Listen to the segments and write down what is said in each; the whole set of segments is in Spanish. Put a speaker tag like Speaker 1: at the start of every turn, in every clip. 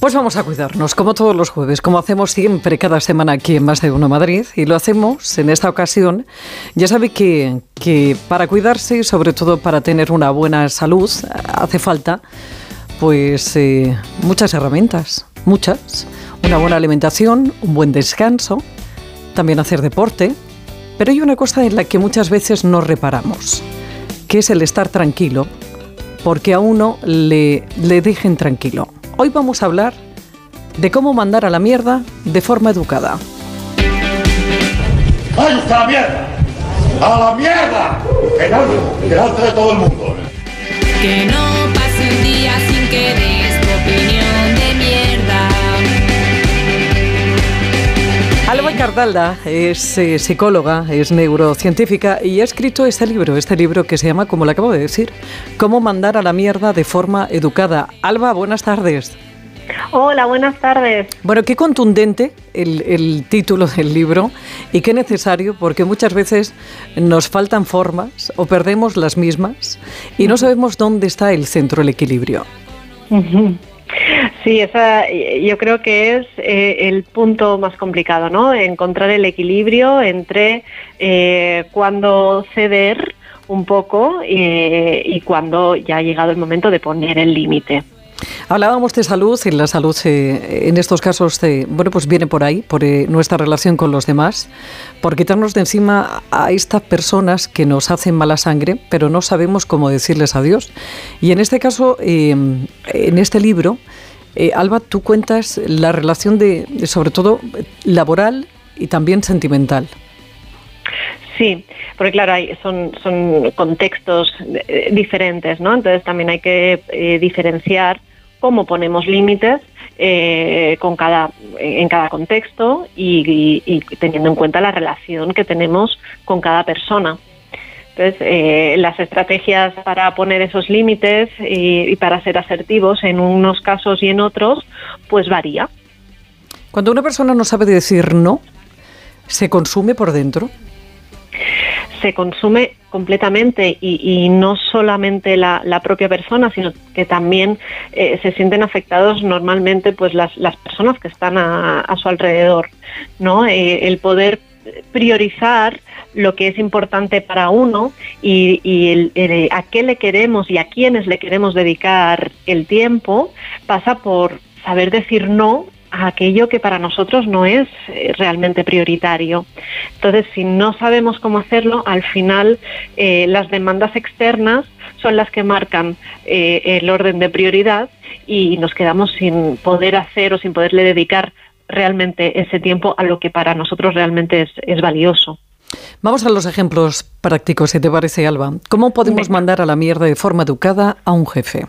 Speaker 1: Pues vamos a cuidarnos, como todos los jueves, como hacemos siempre cada semana aquí en Más de Uno Madrid, y lo hacemos en esta ocasión. Ya sabe que, para cuidarse y sobre todo para tener una buena salud hace falta pues eh, muchas herramientas, muchas. Una buena alimentación, un buen descanso, también hacer deporte. Pero hay una cosa en la que muchas veces no reparamos, que es el estar tranquilo, porque a uno le dejen tranquilo. Hoy vamos a hablar de cómo mandar a la mierda de forma educada.
Speaker 2: ¡Vaya a la mierda! ¡A la mierda! Delante de todo el mundo.
Speaker 3: Que no pase un día sin que
Speaker 1: Cardalda es eh, psicóloga, es neurocientífica y ha escrito este libro, este libro que se llama, como le acabo de decir, Cómo mandar a la mierda de forma educada. Alba, buenas tardes.
Speaker 4: Hola, buenas tardes.
Speaker 1: Bueno, qué contundente el, el título del libro y qué necesario, porque muchas veces nos faltan formas o perdemos las mismas y no sabemos dónde está el centro, el equilibrio.
Speaker 4: Sí, esa, yo creo que es eh, el punto más complicado, ¿no? Encontrar el equilibrio entre eh, cuándo ceder un poco eh, y cuándo ya ha llegado el momento de poner el límite.
Speaker 1: Hablábamos de salud y la salud eh, en estos casos, eh, bueno, pues viene por ahí, por nuestra relación con los demás, por quitarnos de encima a estas personas que nos hacen mala sangre, pero no sabemos cómo decirles adiós. Y en este caso, en este libro, Alba, tú cuentas la relación de, sobre todo, laboral y también sentimental.
Speaker 4: Sí, porque claro, hay, son, son contextos diferentes, ¿no? Entonces también hay que eh, diferenciar cómo ponemos límites eh, con cada, en cada contexto y, teniendo en cuenta la relación que tenemos con cada persona. Entonces, eh, las estrategias para poner esos límites y, y, para ser asertivos en unos casos y en otros, pues varía.
Speaker 1: Cuando una persona no sabe decir no, ¿se consume por dentro?
Speaker 4: se consume completamente y, y no solamente la, la, propia persona, sino que también eh, se sienten afectados normalmente pues las, las personas que están a, a su alrededor, ¿no? Eh, el poder priorizar lo que es importante para uno y, el, a qué le queremos y a quiénes le queremos dedicar el tiempo pasa por saber decir no a aquello que para nosotros no es eh, realmente prioritario. Entonces, si no sabemos cómo hacerlo, al final eh, las demandas externas son las que marcan eh, el orden de prioridad y nos quedamos sin poder hacer o sin poderle dedicar realmente ese tiempo a lo que para nosotros realmente es, es valioso.
Speaker 1: Vamos a los ejemplos prácticos, si te parece, Alba. ¿Cómo podemos Venga. mandar a la mierda de forma educada a un jefe?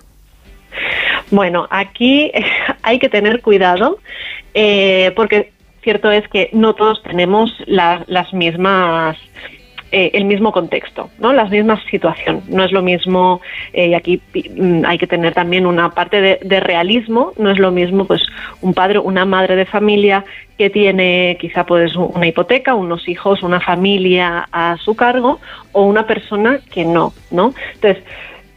Speaker 4: Bueno, aquí hay que tener cuidado eh, porque cierto es que no todos tenemos la, las mismas eh, el mismo contexto, ¿no? Las mismas situaciones. No es lo mismo, eh, y aquí mm, hay que tener también una parte de, realismo, no es lo mismo pues un padre, una madre de familia que tiene quizá pues una hipoteca, unos hijos, una familia a su cargo, o una persona que no, ¿no? Entonces,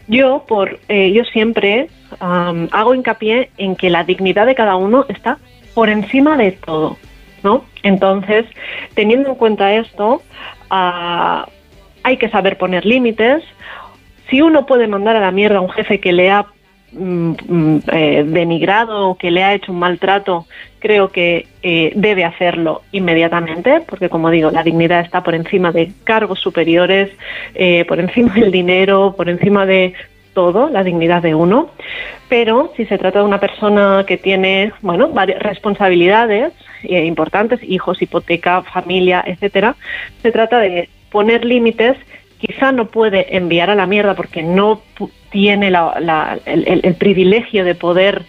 Speaker 4: yo por eh, yo siempre hago hincapié en que la dignidad de cada uno está por encima de todo, ¿no? Entonces, teniendo en cuenta esto, uh, hay que saber poner límites. Si uno puede mandar a la mierda a un jefe que le ha mm, eh, denigrado o que le ha hecho un maltrato, creo que eh, debe hacerlo inmediatamente, porque como digo, la dignidad está por encima de cargos superiores, eh, por encima del dinero, por encima de todo, la dignidad de uno. Pero si se trata de una persona que tiene, bueno, varias responsabilidades eh, importantes, hijos, hipoteca, familia, etcétera, se trata de poner límites quizá no puede enviar a la mierda porque no tiene la, la, el, el, privilegio de poder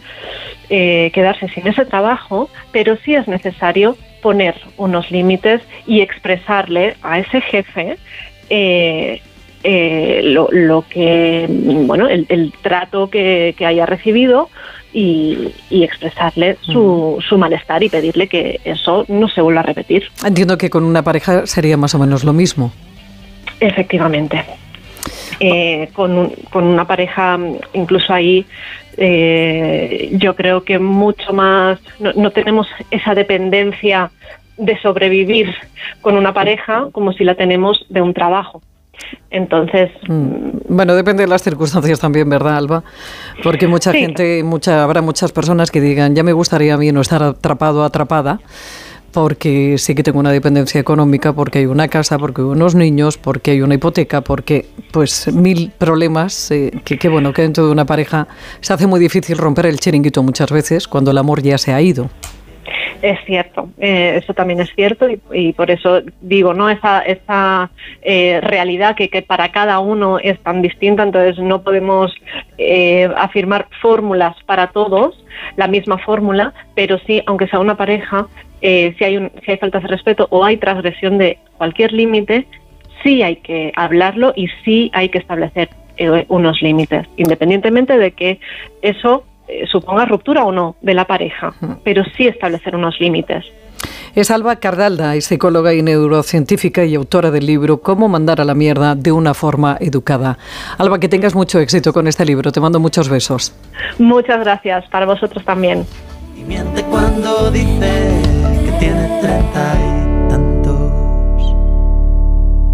Speaker 4: eh, quedarse sin ese trabajo, pero sí es necesario poner unos límites y expresarle a ese jefe eh, eh, lo, lo, que, bueno, el, el trato que, que, haya recibido y, y expresarle su, su, malestar y pedirle que eso no se vuelva a repetir.
Speaker 1: Entiendo que con una pareja sería más o menos lo mismo.
Speaker 4: Efectivamente. Eh, con, un, con, una pareja, incluso ahí eh, yo creo que mucho más, no, no tenemos esa dependencia de sobrevivir con una pareja como si la tenemos de un trabajo. Entonces.
Speaker 1: Mm. Bueno, depende de las circunstancias también, ¿verdad, Alba? Porque mucha
Speaker 4: Sí.
Speaker 1: gente, mucha, habrá muchas personas que digan, ya me gustaría a mí no estar atrapado atrapada, porque sí que tengo una dependencia económica, porque hay una casa, porque hay unos niños, porque hay una hipoteca, porque, pues, mil problemas eh, que, que, bueno, que dentro de una pareja se hace muy difícil romper el chiringuito muchas veces cuando el amor ya se ha ido.
Speaker 4: Es cierto, eh, eso también es cierto y, por eso digo, ¿no? Esa, esa eh, realidad que, que para cada uno es tan distinta, entonces no podemos eh, afirmar fórmulas para todos, la misma fórmula, pero sí, aunque sea una pareja, eh, si, hay un, si hay faltas de respeto o hay transgresión de cualquier límite, sí hay que hablarlo y sí hay que establecer eh, unos límites, independientemente de que eso eh, suponga ruptura o no de la pareja, pero sí establecer unos límites.
Speaker 1: Es Alba Cardalda, es psicóloga y neurocientífica y autora del libro Cómo mandar a la mierda de una forma educada. Alba, que tengas mucho éxito con este libro. Te mando muchos besos.
Speaker 4: Muchas gracias, para vosotros también.
Speaker 5: Y miente cuando dice que tiene 30 y